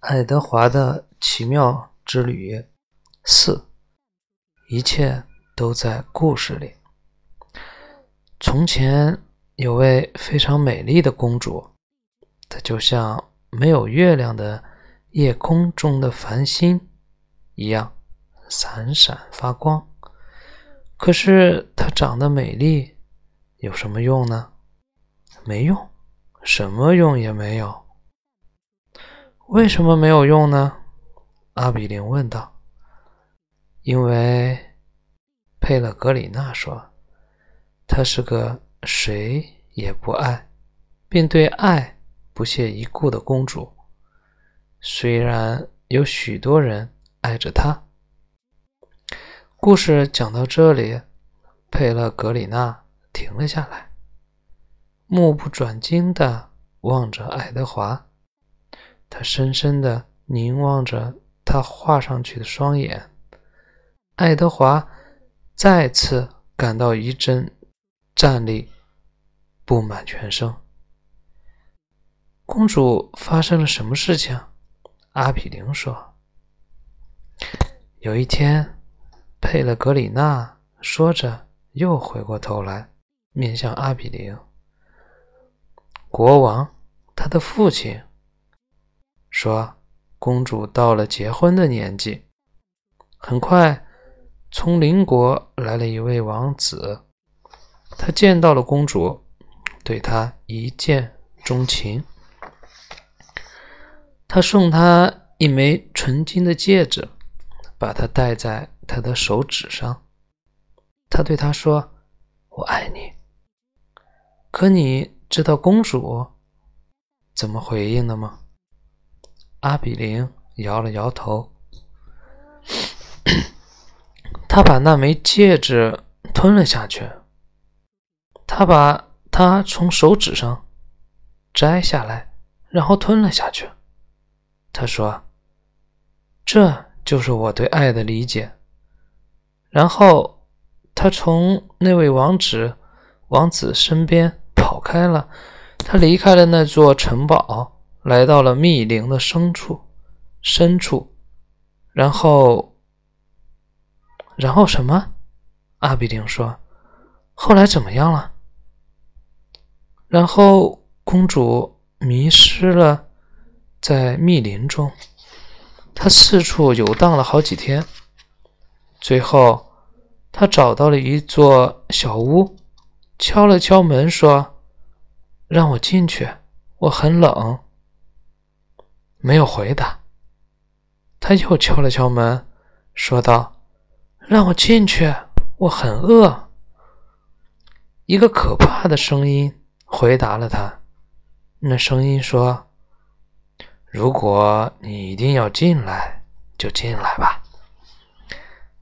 爱德华的奇妙之旅四，一切都在故事里。从前有位非常美丽的公主，她就像没有月亮的夜空中的繁星一样闪闪发光。可是她长得美丽有什么用呢？没用，什么用也没有。为什么没有用呢？阿比林问道。因为佩勒格里娜说，她是个谁也不爱，并对爱不屑一顾的公主。虽然有许多人爱着她。故事讲到这里，佩勒格里娜停了下来，目不转睛地望着爱德华。他深深的凝望着他画上去的双眼，爱德华再次感到一阵战栗布满全身。公主发生了什么事情？阿比林说：“有一天，佩勒格里娜说着，又回过头来面向阿比林。国王，他的父亲。”说：“公主到了结婚的年纪。很快，从邻国来了一位王子，他见到了公主，对她一见钟情。他送她一枚纯金的戒指，把它戴在她的手指上。他对她说：‘我爱你。’可你知道公主怎么回应的吗？”阿比林摇了摇头，他把那枚戒指吞了下去。他把它从手指上摘下来，然后吞了下去。他说：“这就是我对爱的理解。”然后他从那位王子王子身边跑开了。他离开了那座城堡。来到了密林的深处，深处，然后，然后什么？阿比丁说：“后来怎么样了？”然后公主迷失了在密林中，她四处游荡了好几天，最后她找到了一座小屋，敲了敲门说：“让我进去，我很冷。”没有回答，他又敲了敲门，说道：“让我进去，我很饿。”一个可怕的声音回答了他。那声音说：“如果你一定要进来，就进来吧。”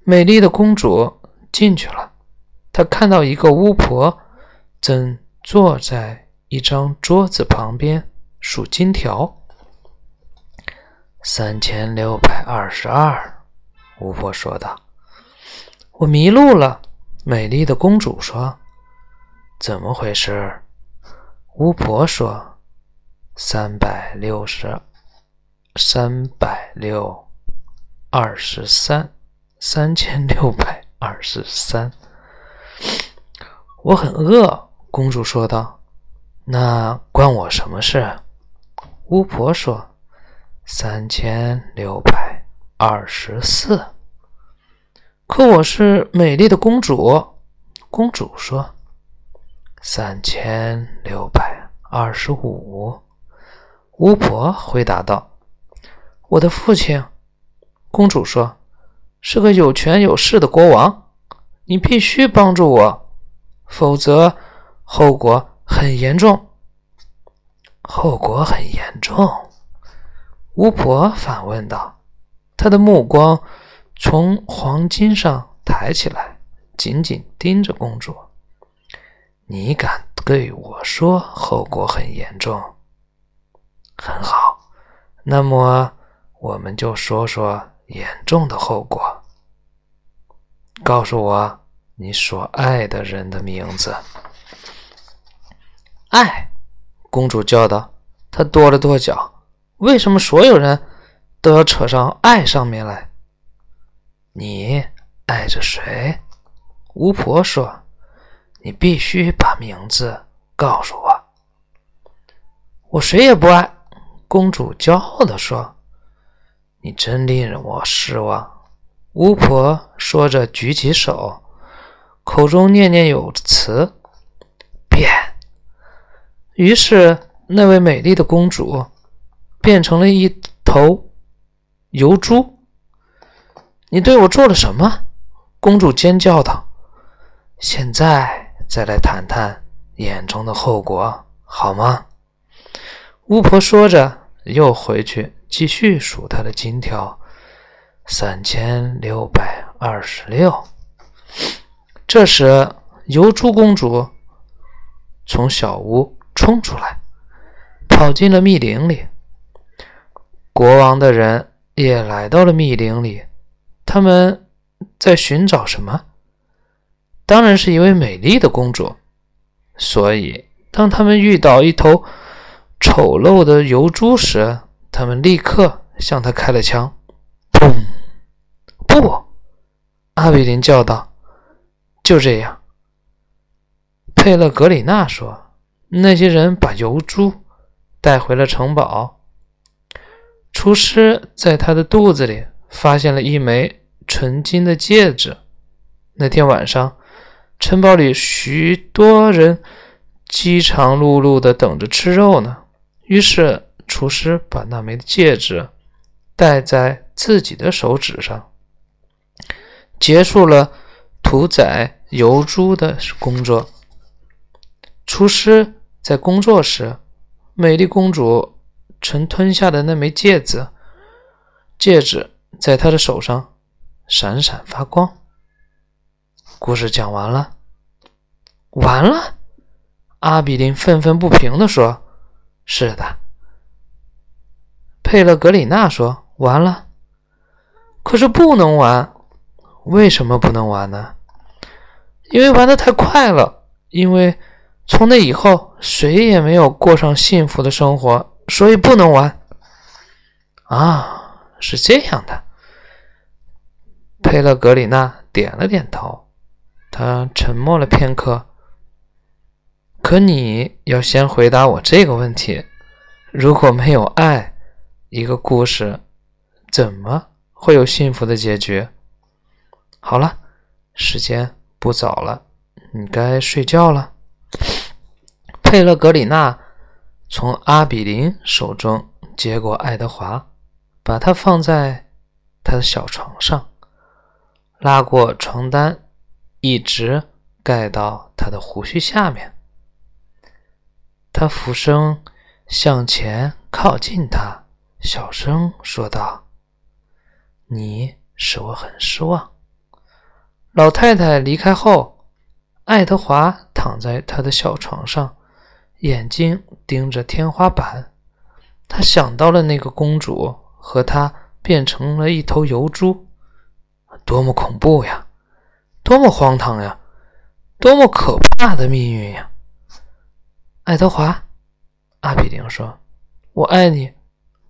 美丽的公主进去了。她看到一个巫婆正坐在一张桌子旁边数金条。三千六百二十二，巫婆说道：“我迷路了。”美丽的公主说：“怎么回事？”巫婆说：“三百六十，三百六二十三，三千六百二十三。”我很饿，公主说道：“那关我什么事？”巫婆说。三千六百二十四，可我是美丽的公主。公主说：“三千六百二十五。”巫婆回答道：“我的父亲。”公主说：“是个有权有势的国王，你必须帮助我，否则后果很严重。”后果很严重。巫婆反问道：“她的目光从黄金上抬起来，紧紧盯着公主。你敢对我说后果很严重？很好，那么我们就说说严重的后果。告诉我你所爱的人的名字。”爱，公主叫道。她跺了跺脚。为什么所有人都要扯上爱上面来。你爱着谁？巫婆说：“你必须把名字告诉我。”我谁也不爱。公主骄傲地说：“你真令人我失望。”巫婆说着，举起手，口中念念有词：“变。”于是，那位美丽的公主变成了一头油猪。你对我做了什么？公主尖叫道。现在再来谈谈眼中的后果，好吗？巫婆说着，又回去继续数她的金条。三千六百二十六。这时，油猪公主从小屋冲出来，跑进了密林里。国王的人也来到了密林里，他们在寻找什么？当然是一位美丽的公主。所以，当他们遇到一头丑陋的油猪时，他们立刻向他开了枪。砰！不，阿比林叫道：“就这样。”佩勒格里娜说：“那些人把油猪带回了城堡。厨师在他的肚子里发现了一枚纯金的戒指。那天晚上，城堡里许多人饥肠辘辘的等着吃肉呢。于是，厨师把那枚戒指戴在自己的手指上。”结束了屠宰油猪的工作。厨师在工作时，美丽公主曾吞下的那枚戒指，戒指在他的手上闪闪发光。故事讲完了，完了。阿比林愤愤不平地说：“是的。”佩勒格里娜说：“完了。”可是不能玩。为什么不能玩呢？因为玩的太快了。因为从那以后，谁也没有过上幸福的生活，所以不能玩。啊，是这样的。佩勒格里娜点了点头，他沉默了片刻。可你要先回答我这个问题：如果没有爱，一个故事怎么会有幸福的结局？好了，时间不早了，你该睡觉了。佩勒格里娜从阿比林手中接过爱德华，把他放在他的小床上，拉过床单，一直盖到他的胡须下面。他俯身向前靠近他，小声说道：“你使我很失望。”老太太离开后，爱德华躺在他的小床上，眼睛盯着天花板。他想到了那个公主和他变成了一头油猪，多么恐怖呀！多么荒唐呀！多么可怕的命运呀！爱德华，阿比林说：“我爱你，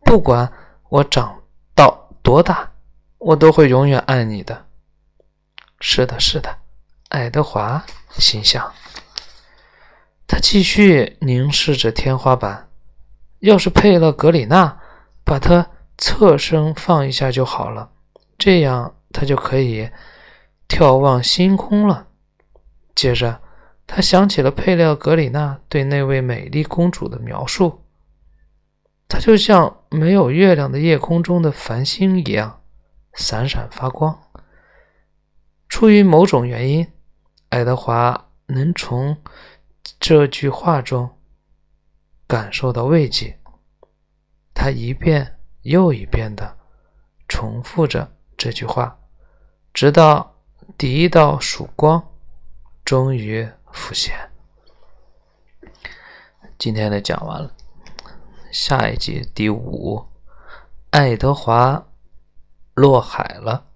不管我长到多大，我都会永远爱你的。”是的，是的，爱德华心想。他继续凝视着天花板。要是佩勒格里娜把他侧身放一下就好了，这样他就可以眺望星空了。接着，他想起了佩勒格里娜对那位美丽公主的描述：她就像没有月亮的夜空中的繁星一样，闪闪发光。出于某种原因，爱德华能从这句话中感受到慰藉。他一遍又一遍的重复着这句话，直到第一道曙光终于浮现。今天的讲完了，下一集第五，爱德华落海了。